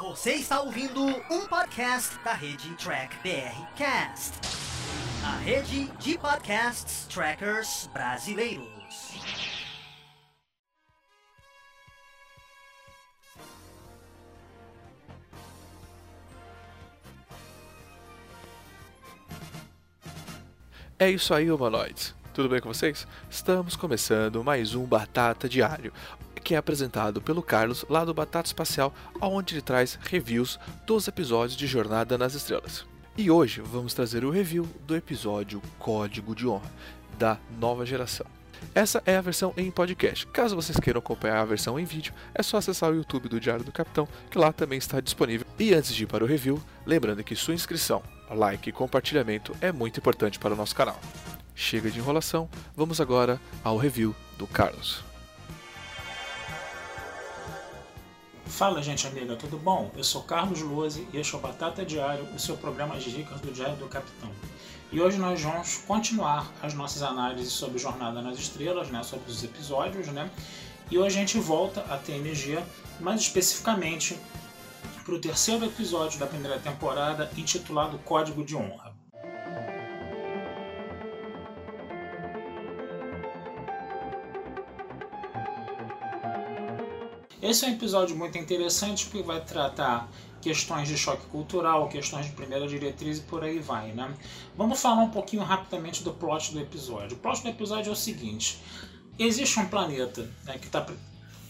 Você está ouvindo um podcast da rede Track BR Cast, a rede de podcasts trackers brasileiros. É isso aí, humanoides. Tudo bem com vocês? Estamos começando mais um Batata Diário, que é apresentado pelo Carlos lá do Batata Espacial, onde ele traz reviews dos episódios de Jornada nas Estrelas. E hoje vamos trazer o review do episódio Código de Honra, da nova geração. Essa é a versão em podcast. Caso vocês queiram acompanhar a versão em vídeo, é só acessar o YouTube do Diário do Capitão, que lá também está disponível. E antes de ir para o review, lembrando que sua inscrição, like e compartilhamento é muito importante para o nosso canal. Chega de enrolação, vamos agora ao review do Carlos. Fala gente amiga, tudo bom? Eu sou Carlos Luozi e este é o Batata Diário, o seu programa de dicas do Diário do Capitão. E hoje nós vamos continuar as nossas análises sobre Jornada nas Estrelas, né, sobre os episódios, né? E hoje a gente volta a TNG, mais especificamente para o terceiro episódio da primeira temporada, intitulado Código de Honra. Esse é um episódio muito interessante porque vai tratar questões de choque cultural, questões de primeira diretriz e por aí vai, né? Vamos falar um pouquinho rapidamente do plot do episódio. O plot do episódio é o seguinte: existe um planeta né, que está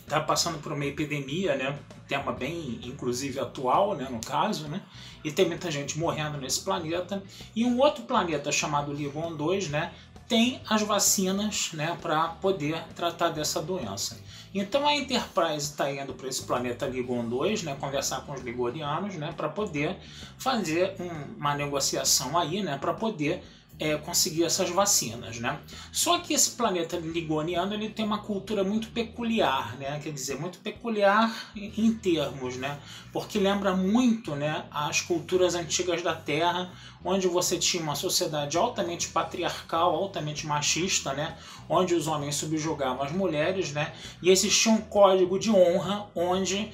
tá passando por uma epidemia, né? Tema bem, inclusive, atual, né? No caso, né? E tem muita gente morrendo nesse planeta. E um outro planeta chamado Ligon 2, né? Tem as vacinas né, para poder tratar dessa doença. Então a Enterprise está indo para esse planeta Ligon 2, né, conversar com os ligorianos, né, para poder fazer um, uma negociação aí, né, para poder é, conseguir essas vacinas, né? Só que esse planeta ligoniano ele tem uma cultura muito peculiar, né? Quer dizer, muito peculiar em termos, né? Porque lembra muito, né, as culturas antigas da Terra, onde você tinha uma sociedade altamente patriarcal, altamente machista, né? Onde os homens subjugavam as mulheres, né? E existia um código de honra onde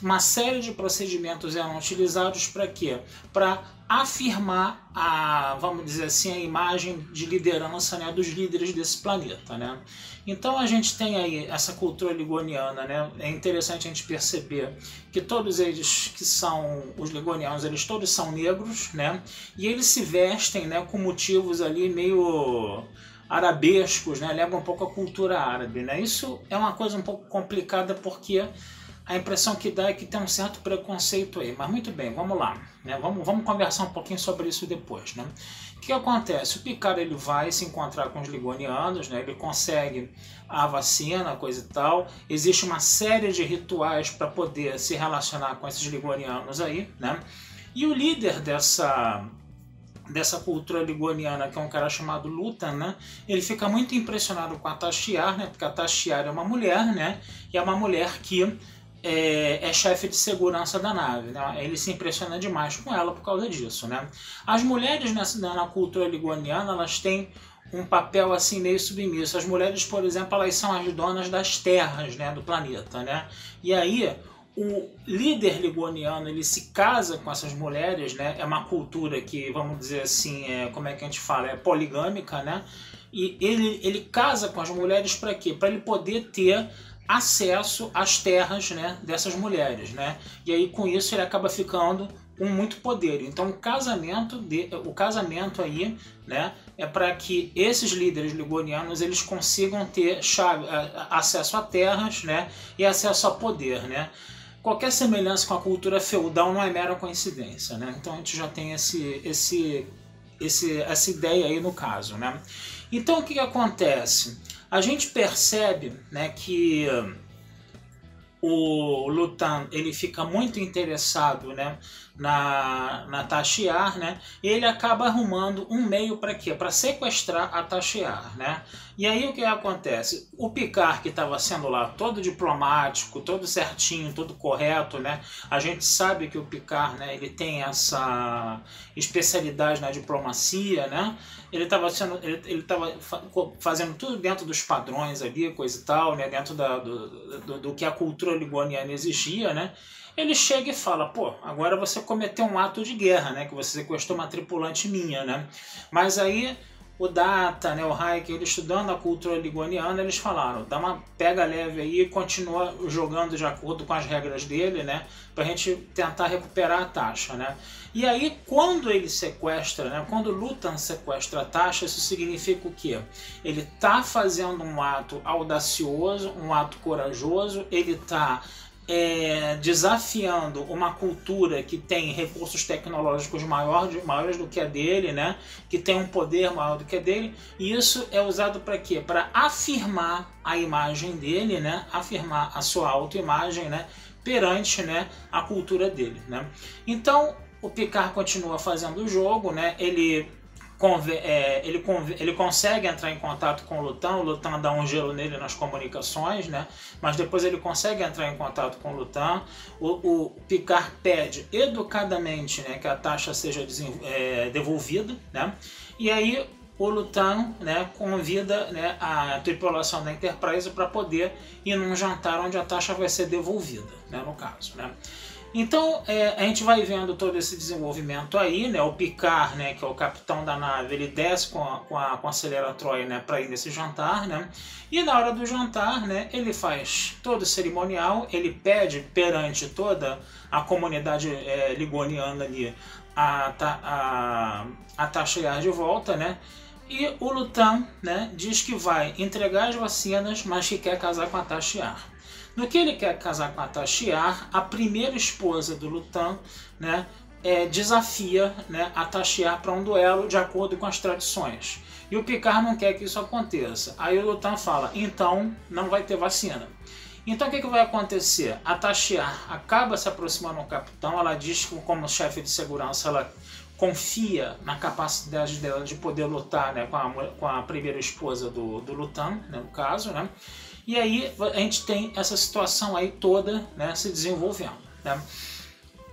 uma série de procedimentos eram utilizados para quê? Para afirmar a, vamos dizer assim, a imagem de liderança né, dos líderes desse planeta, né? Então a gente tem aí essa cultura ligoniana, né? É interessante a gente perceber que todos eles que são os ligonianos, eles todos são negros, né? E eles se vestem, né, com motivos ali meio arabescos, né? Lembra um pouco a cultura árabe, né? Isso é uma coisa um pouco complicada porque a impressão que dá é que tem um certo preconceito aí. Mas muito bem, vamos lá. Né? Vamos, vamos conversar um pouquinho sobre isso depois. Né? O que acontece? O Picard ele vai se encontrar com os ligonianos, né? ele consegue a vacina, coisa e tal. Existe uma série de rituais para poder se relacionar com esses ligonianos aí. Né? E o líder dessa, dessa cultura ligoniana, que é um cara chamado Lutan, né? Ele fica muito impressionado com a Tashiar, né? Porque a Tashiar é uma mulher, né? E é uma mulher que é, é chefe de segurança da nave. Né? Ele se impressiona demais com ela por causa disso. Né? As mulheres nessa, na cultura ligoniana elas têm um papel assim meio submisso. As mulheres, por exemplo, elas são as donas das terras né, do planeta. Né? E aí o líder ligoniano ele se casa com essas mulheres, né? É uma cultura que, vamos dizer assim, é, como é que a gente fala, é poligâmica, né? E ele, ele casa com as mulheres para quê? Para ele poder ter acesso às terras né, dessas mulheres. Né? E aí com isso ele acaba ficando com muito poder. Então o casamento, de, o casamento aí né, é para que esses líderes ligonianos eles consigam ter chave, acesso a terras né, e acesso a poder. Né? Qualquer semelhança com a cultura feudal não é mera coincidência. Né? Então a gente já tem esse, esse, esse, essa ideia aí no caso. Né? Então o que, que acontece? A gente percebe né, que o Lutan ele fica muito interessado né, na, na Tashiar, né? Ele acaba arrumando um meio para quê? Para sequestrar a Tashiar, né? E aí o que acontece? O Picard que estava sendo lá todo diplomático, todo certinho, todo correto, né? A gente sabe que o Picard, né, ele tem essa especialidade na diplomacia, né? Ele estava sendo ele, ele tava fazendo tudo dentro dos padrões ali, coisa e tal, né? Dentro da, do, do, do que a cultura ligoniana existia, né? Ele chega e fala, pô, agora você cometeu um ato de guerra, né? Que você sequestrou uma tripulante minha, né? Mas aí o Data, né, o Hayek, ele estudando a cultura ligoniana, eles falaram, dá uma pega leve aí e continua jogando de acordo com as regras dele, né, pra gente tentar recuperar a taxa, né. E aí, quando ele sequestra, né, quando Lutan sequestra a taxa, isso significa o quê? Ele tá fazendo um ato audacioso, um ato corajoso, ele tá é, desafiando uma cultura que tem recursos tecnológicos maiores, maiores do que a dele, né? que tem um poder maior do que a dele, e isso é usado para quê? Para afirmar a imagem dele, né? afirmar a sua autoimagem né? perante né? a cultura dele. Né? Então o Picard continua fazendo o jogo, né? ele é, ele, ele consegue entrar em contato com o Lutan, o Lutan dá um gelo nele nas comunicações, né? mas depois ele consegue entrar em contato com o Lutan. O, o Picard pede educadamente né, que a taxa seja é, devolvida, né? e aí o Lutan né, convida né, a tripulação da Enterprise para poder ir num jantar onde a taxa vai ser devolvida, né, no caso. Né? Então é, a gente vai vendo todo esse desenvolvimento aí, né? O Picard, né, que é o capitão da nave, ele desce com a, com a, com a Aceleratroia né, para ir nesse jantar, né? E na hora do jantar, né, ele faz todo o cerimonial, ele pede perante toda a comunidade é, ligoniana ali a, a, a taxear de volta, né? E o Lutan né, diz que vai entregar as vacinas, mas que quer casar com a Tashiar. No que ele quer casar com a Tashiar, a primeira esposa do Lutan né, é, desafia né, a Tashiar para um duelo de acordo com as tradições. E o Picard não quer que isso aconteça. Aí o Lutan fala, então não vai ter vacina. Então o que, que vai acontecer? A Tashiar acaba se aproximando do capitão, ela diz que como chefe de segurança ela confia na capacidade dela de poder lutar né, com, a, com a primeira esposa do, do Lutan, né, no caso, né? E aí a gente tem essa situação aí toda né, se desenvolvendo. Né?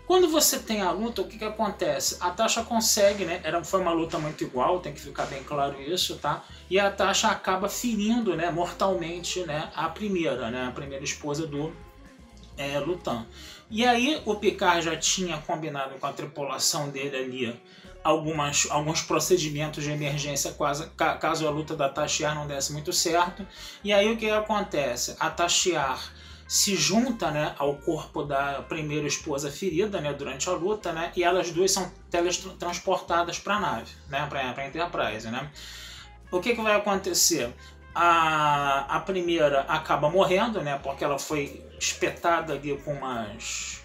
Quando você tem a luta, o que, que acontece? A Tasha consegue, né? Era, foi uma luta muito igual, tem que ficar bem claro isso, tá? E a Tasha acaba ferindo, né, mortalmente, né, a primeira, né, a primeira esposa do é, Lutan. E aí o Picard já tinha combinado com a tripulação dele ali algumas, alguns procedimentos de emergência caso, a luta da Tashiar não desse muito certo. E aí o que acontece? A Tashiar se junta né, ao corpo da primeira esposa ferida né, durante a luta, né, e elas duas são teletransportadas para a nave, né, para a Enterprise. Né. O que, que vai acontecer? A, a primeira acaba morrendo, né, porque ela foi espetada ali com umas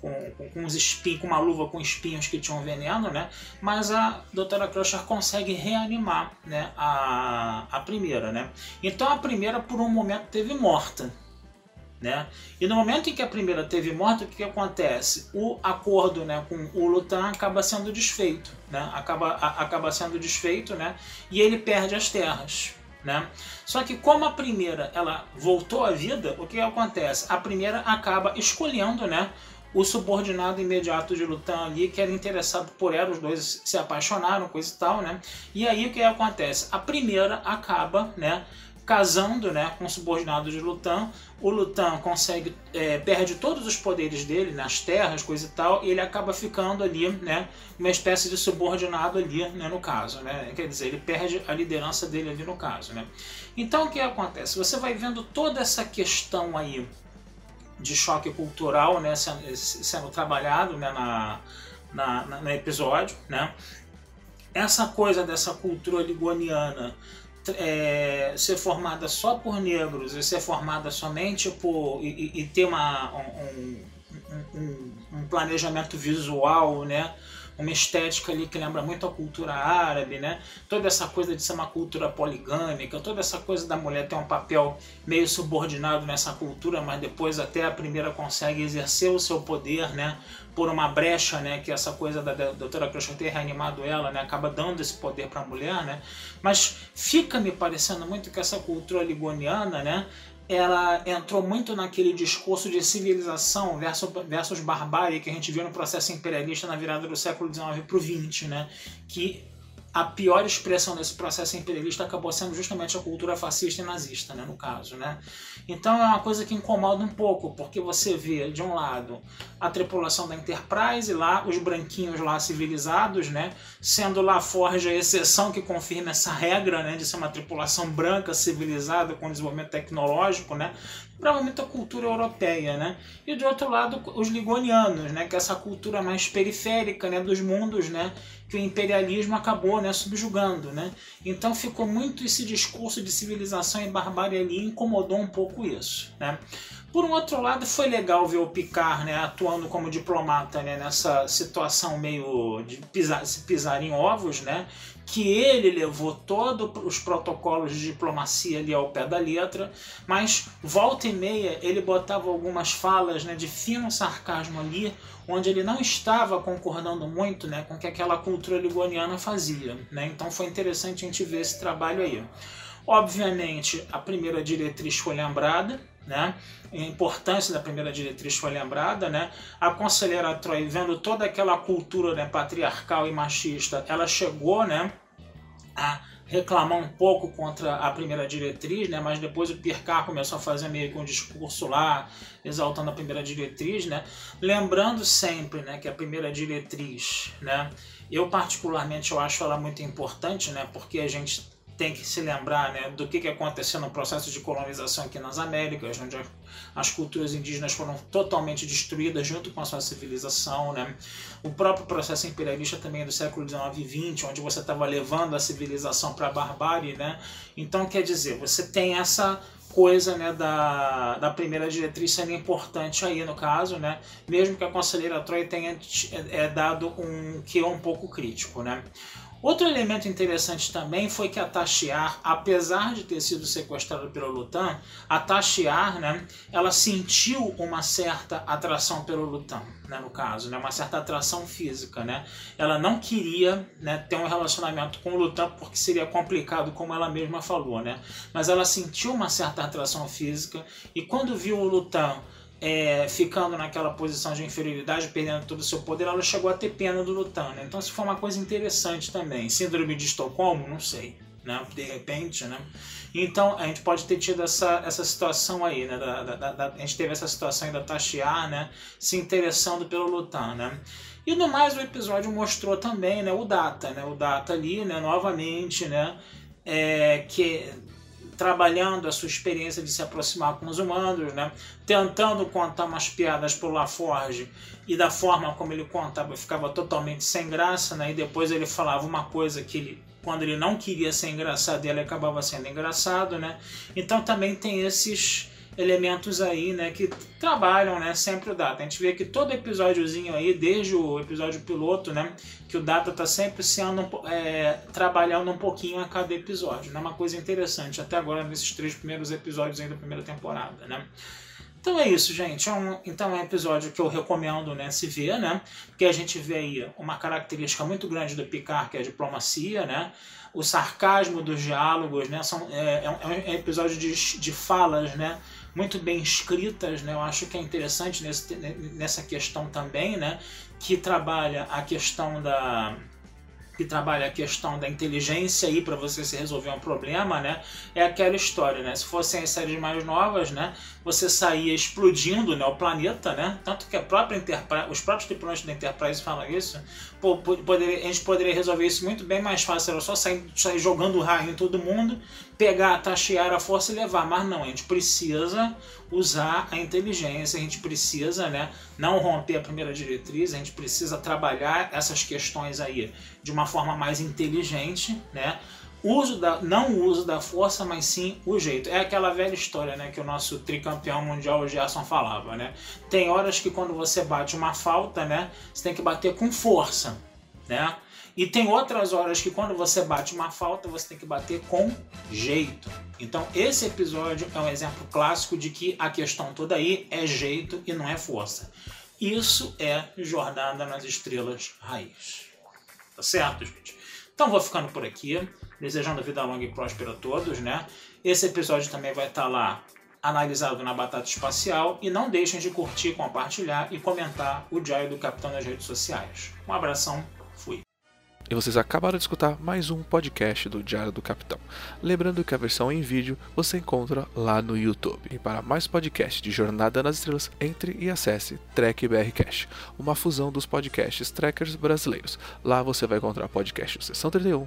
com, com, com, uns espinhos, com uma luva com espinhos que tinham veneno, né? Mas a doutora Crusher consegue reanimar né? a, a primeira, né? Então a primeira por um momento teve morta, né? E no momento em que a primeira teve morta, o que, que acontece? O acordo né, com o Lutan acaba sendo desfeito, né? Acaba, a, acaba sendo desfeito, né? E ele perde as terras. Né? Só que como a primeira ela voltou à vida, o que acontece? A primeira acaba escolhendo né, o subordinado imediato de Lutan ali, que era interessado por ela, os dois se apaixonaram, coisa e tal, né? E aí o que acontece? A primeira acaba, né? Casando né, com o subordinado de Lutan, o Lutan consegue, é, perde todos os poderes dele nas terras, coisa e tal, e ele acaba ficando ali, né, uma espécie de subordinado ali, né, no caso, né, quer dizer, ele perde a liderança dele ali no caso, né. Então o que acontece? Você vai vendo toda essa questão aí de choque cultural né, sendo, sendo trabalhado né, na, na, na, no episódio. Né? Essa coisa dessa cultura ligoniana é, ser formada só por negros e ser formada somente por. e, e ter uma, um, um, um planejamento visual, né? Uma estética ali que lembra muito a cultura árabe, né? Toda essa coisa de ser uma cultura poligâmica, toda essa coisa da mulher ter um papel meio subordinado nessa cultura, mas depois até a primeira consegue exercer o seu poder, né? Por uma brecha, né? Que essa coisa da, doutora Crochet ter reanimado ela, né? Acaba dando esse poder para a mulher, né? Mas fica me parecendo muito que essa cultura ligoniana, né? Ela entrou muito naquele discurso de civilização versus, versus barbárie que a gente viu no processo imperialista na virada do século XIX para o XX, né? que a pior expressão desse processo imperialista acabou sendo justamente a cultura fascista e nazista, né, no caso, né? Então é uma coisa que incomoda um pouco, porque você vê de um lado a tripulação da Enterprise lá, os branquinhos lá civilizados, né, sendo lá Forge a exceção que confirma essa regra, né, de ser uma tripulação branca civilizada com desenvolvimento tecnológico, né? Provavelmente a cultura europeia, né? E de outro lado, os ligonianos, né? Que é essa cultura mais periférica, né? Dos mundos, né? Que o imperialismo acabou, né? Subjugando, né? Então ficou muito esse discurso de civilização e barbárie ali incomodou um pouco isso, né? Por um outro lado, foi legal ver o Picard né, atuando como diplomata né, nessa situação meio de pisar, pisar em ovos, né, que ele levou todos os protocolos de diplomacia ali ao pé da letra, mas volta e meia ele botava algumas falas né, de fino sarcasmo ali, onde ele não estava concordando muito né, com o que aquela cultura ligoniana fazia. Né? Então foi interessante a gente ver esse trabalho aí. Obviamente, a primeira diretriz foi lembrada, né? a importância da primeira diretriz foi lembrada, né? A conselheira Troy, vendo toda aquela cultura né, patriarcal e machista, ela chegou, né, a reclamar um pouco contra a primeira diretriz, né? Mas depois o Pircar começou a fazer meio que um discurso lá, exaltando a primeira diretriz, né? Lembrando sempre, né, que a primeira diretriz, né? Eu particularmente eu acho ela muito importante, né? Porque a gente tem que se lembrar né, do que, que aconteceu no processo de colonização aqui nas Américas, onde as culturas indígenas foram totalmente destruídas junto com a sua civilização. Né? O próprio processo imperialista também é do século XIX e XX, onde você estava levando a civilização para a barbárie. Né? Então, quer dizer, você tem essa coisa né, da, da primeira diretriz sendo importante aí no caso, né? mesmo que a conselheira Troy tenha é, é dado um que é um pouco crítico. Né? Outro elemento interessante também foi que a Tashiar, apesar de ter sido sequestrada pelo Lutan, a Tashiar, né, ela sentiu uma certa atração pelo Lutan, né, no caso, né, uma certa atração física, né. Ela não queria, né, ter um relacionamento com o Lutan porque seria complicado, como ela mesma falou, né. Mas ela sentiu uma certa atração física e quando viu o Lutan é, ficando naquela posição de inferioridade, perdendo todo o seu poder, ela chegou a ter pena do Lutan. Né? Então isso foi uma coisa interessante também. Síndrome de Estocolmo? Não sei. Né? De repente, né? Então a gente pode ter tido essa, essa situação aí, né? Da, da, da, a gente teve essa situação aí da Tashiar, né? Se interessando pelo Lutan, né? E no mais o episódio mostrou também, né? O Data, né? O Data ali, né? Novamente, né? É, que trabalhando a sua experiência de se aproximar com os humanos, né? tentando contar umas piadas por LaForge e da forma como ele contava ficava totalmente sem graça, né? e depois ele falava uma coisa que ele, quando ele não queria ser engraçado, ele acabava sendo engraçado. Né? Então também tem esses elementos aí, né, que trabalham, né, sempre o Data. A gente vê que todo episódiozinho aí, desde o episódio piloto, né, que o Data tá sempre sendo, é, trabalhando um pouquinho a cada episódio, né, uma coisa interessante, até agora nesses três primeiros episódios aí da primeira temporada, né. Então é isso, gente. É um, então é um episódio que eu recomendo né, se ver, né? Porque a gente vê aí uma característica muito grande do Picard, que é a diplomacia, né? O sarcasmo dos diálogos, né? São, é, é um é episódio de, de falas, né? muito bem escritas, né? Eu acho que é interessante nesse, nessa questão também, né? Que trabalha a questão da que trabalha a questão da inteligência aí para você se resolver um problema, né? É aquela história, né? Se fossem as séries mais novas, né? Você saía explodindo, né? O planeta, né? Tanto que a própria os próprios tripulantes da Enterprise falam isso. Poderia, a gente poderia resolver isso muito bem mais fácil. Era só sair, sair jogando raio em todo mundo, pegar, taxear a força e levar. Mas não, a gente precisa usar a inteligência, a gente precisa, né? Não romper a primeira diretriz, a gente precisa trabalhar essas questões aí de uma forma mais inteligente, né? Uso da, não o uso da força, mas sim o jeito. É aquela velha história, né, que o nosso tricampeão mundial o Gerson falava, né? Tem horas que quando você bate uma falta, né, você tem que bater com força, né? E tem outras horas que quando você bate uma falta, você tem que bater com jeito. Então, esse episódio é um exemplo clássico de que a questão toda aí é jeito e não é força. Isso é Jornada nas Estrelas Raiz. Tá certo, gente? Então vou ficando por aqui, desejando vida longa e próspera a todos, né? Esse episódio também vai estar lá analisado na Batata Espacial e não deixem de curtir, compartilhar e comentar o Diário do Capitão nas redes sociais. Um abração, fui. E vocês acabaram de escutar mais um podcast do Diário do Capitão. Lembrando que a versão em vídeo você encontra lá no YouTube. E para mais podcasts de Jornada nas Estrelas, entre e acesse Trek BR Cash, uma fusão dos podcasts trekkers brasileiros. Lá você vai encontrar podcasts Sessão 31,